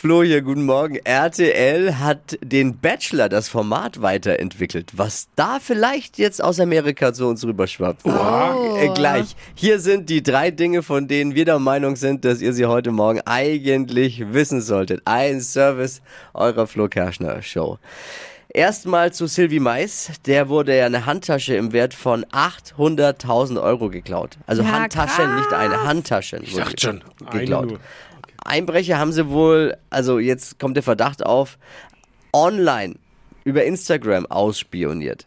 Flo hier, guten Morgen. RTL hat den Bachelor, das Format, weiterentwickelt. Was da vielleicht jetzt aus Amerika zu uns rüberschwappt. Oh. Äh, gleich. Hier sind die drei Dinge, von denen wir der Meinung sind, dass ihr sie heute Morgen eigentlich wissen solltet. Ein Service eurer Flo Kerschner Show. Erstmal zu Sylvie Mais. Der wurde ja eine Handtasche im Wert von 800.000 Euro geklaut. Also Ja, Handtaschen, krass. nicht eine Handtaschen. Ich dachte schon, eine geklaut. Einbrecher haben sie wohl, also jetzt kommt der Verdacht auf, online über Instagram ausspioniert.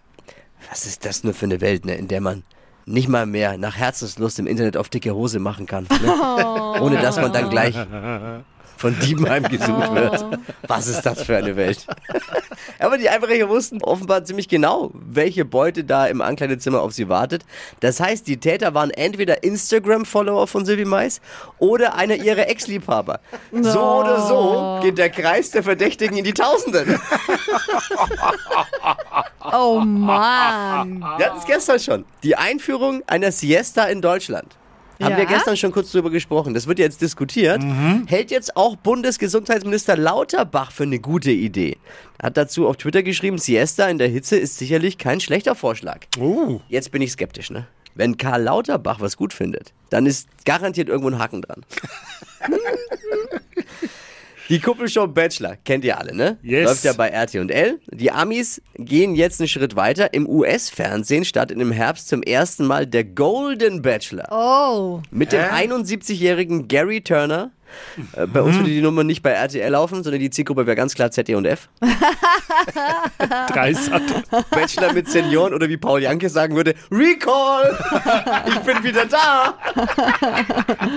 Was ist das nur für eine Welt, ne, in der man nicht mal mehr nach Herzenslust im Internet auf dicke Hose machen kann, ne? ohne dass man dann gleich von Dieben heimgesucht wird. Was ist das für eine Welt? Aber die Einbrecher wussten offenbar ziemlich genau, welche Beute da im Ankleidezimmer auf sie wartet. Das heißt, die Täter waren entweder Instagram-Follower von Sylvie Mais oder einer ihrer Ex-Liebhaber. So oder so geht der Kreis der Verdächtigen in die Tausenden. Oh Mann. Wir hatten es gestern schon. Die Einführung einer Siesta in Deutschland. Haben Ja? wir gestern schon kurz drüber gesprochen. Das wird jetzt diskutiert. Hält jetzt auch Bundesgesundheitsminister Lauterbach für eine gute Idee. Hat dazu auf Twitter geschrieben, Siesta in der Hitze ist sicherlich kein schlechter Vorschlag. Oh, Jetzt bin ich skeptisch, ne? Wenn Karl Lauterbach was gut findet, dann ist garantiert irgendwo ein Haken dran. Die Kuppelshow Bachelor, kennt ihr alle, ne? Yes. Läuft ja bei RTL. Die Amis gehen jetzt einen Schritt weiter. Im US-Fernsehen startet im Herbst zum ersten Mal der Golden Bachelor. Oh. Mit dem 71-jährigen Gary Turner. Äh, bei uns würde die Nummer nicht bei RTL laufen, sondern die Zielgruppe wäre ganz klar ZDF. dreisat. Bachelor mit Senioren oder wie Paul Janke sagen würde, Recall! Ich bin wieder da!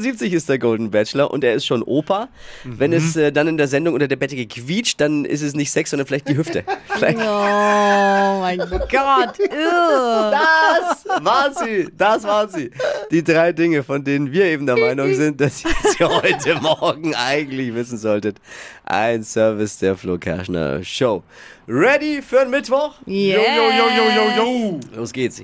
71 ist der Golden Bachelor und er ist schon Opa. Wenn es äh, dann in der Sendung unter der Bettdecke quietscht, dann ist es nicht Sex, sondern vielleicht die Hüfte. Vielleicht Oh mein Gott. Ew. Das war sie, das war sie. Die drei Dinge, von denen wir eben der Meinung sind, dass ihr sie heute Morgen eigentlich wissen solltet. Ein Service der Flo Kerschner Show. Ready für den Mittwoch? Yes. Jo, jo, jo, jo, jo, jo. Los geht's.